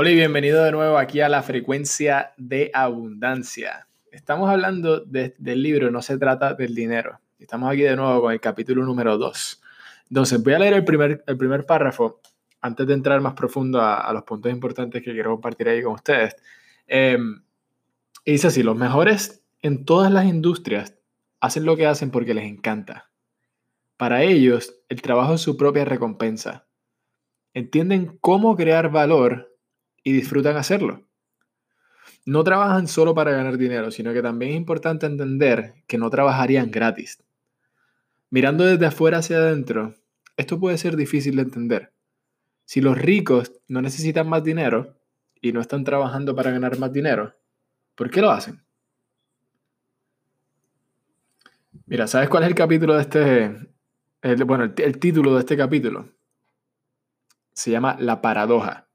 Hola y bienvenido de nuevo aquí a la frecuencia de abundancia. Estamos hablando del libro No se trata del dinero. Estamos aquí de nuevo con el capítulo número 2. Entonces voy a leer el primer, el primer párrafo antes de entrar más profundo a, los puntos importantes que quiero compartir ahí con ustedes. Y dice así, los mejores en todas las industrias hacen lo que hacen porque les encanta. Para ellos, el trabajo es su propia recompensa. Entienden cómo crear valor y disfrutan hacerlo. No trabajan solo para ganar dinero, sino que también es importante entender que no trabajarían gratis. Mirando desde afuera hacia adentro, esto puede ser difícil de entender. Si los ricos no necesitan más dinero y no están trabajando para ganar más dinero, ¿por qué lo hacen? Mira, ¿sabes cuál es el capítulo de este? bueno, el título de este capítulo se llama La paradoja.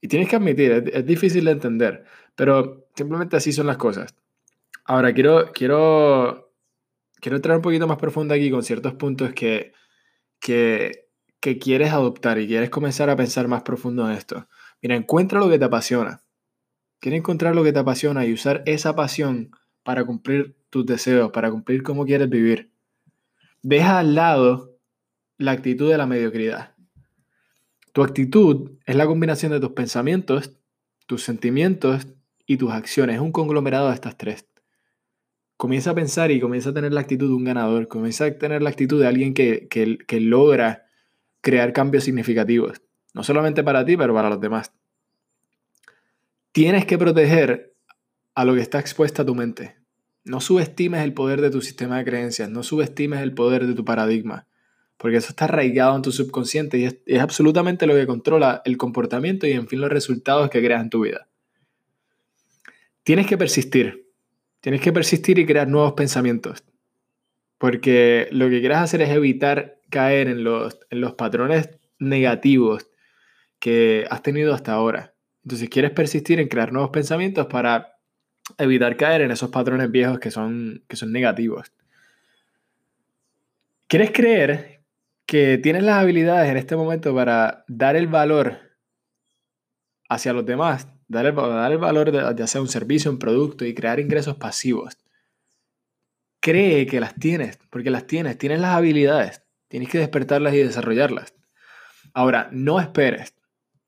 Y tienes que admitir, es, difícil de entender, pero simplemente así son las cosas. Ahora, quiero, quiero, quiero entrar un poquito más profundo aquí con ciertos puntos que, que, que quieres adoptar y quieres comenzar a pensar más profundo en esto. Mira, encuentra lo que te apasiona. Quieres encontrar lo que te apasiona y usar esa pasión para cumplir tus deseos, para cumplir cómo quieres vivir. Deja al lado la actitud de la mediocridad. Tu actitud es la combinación de tus pensamientos, tus sentimientos y tus acciones. Es un conglomerado de estas tres. Comienza a pensar y comienza a tener la actitud de un ganador. Comienza a tener la actitud de alguien que, que logra crear cambios significativos. No solamente para ti, pero para los demás. Tienes que proteger a lo que está expuesta tu mente. No subestimes el poder de tu sistema de creencias, no subestimes el poder de tu paradigma porque eso está arraigado en tu subconsciente y es, absolutamente lo que controla el comportamiento y en fin los resultados que creas en tu vida. Tienes que persistir, tienes que persistir y crear nuevos pensamientos, porque lo que quieras hacer es evitar caer en los, en los patrones negativos que has tenido hasta ahora. Entonces quieres persistir en crear nuevos pensamientos para evitar caer en esos patrones viejos que son, que son negativos. ¿Quieres creer que tienes las habilidades en este momento para dar el valor hacia los demás, dar el, dar el valor de, hacer un servicio, un producto y crear ingresos pasivos. Cree que las tienes, porque las tienes, tienes las habilidades, tienes que despertarlas y desarrollarlas. Ahora, no esperes,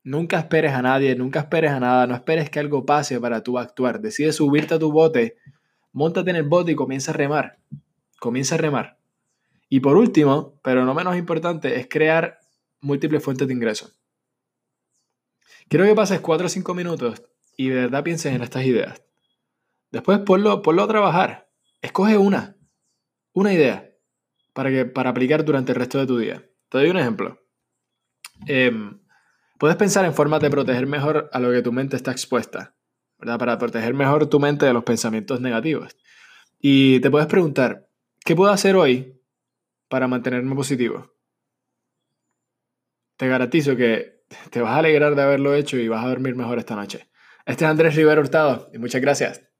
nunca esperes a nadie, nunca esperes a nada, no esperes que algo pase para tú actuar. Decide subirte a tu bote, montate en el bote y comienza a remar. Comienza a remar. Y por último, pero no menos importante, es crear múltiples fuentes de ingresos. Quiero que pases 4 o 5 minutos y de verdad pienses en estas ideas. Después ponlo, ponlo a trabajar. Escoge una, una idea para, que, para aplicar durante el resto de tu día. Te doy un ejemplo. Em, puedes pensar en formas de proteger mejor a lo que tu mente está expuesta, ¿verdad? Para proteger mejor tu mente de los pensamientos negativos. Y te puedes preguntar, ¿qué puedo hacer hoy para mantenerme positivo. Te garantizo que te vas a alegrar de haberlo hecho y vas a dormir mejor esta noche. Este es Andrés Rivera Hurtado y muchas gracias.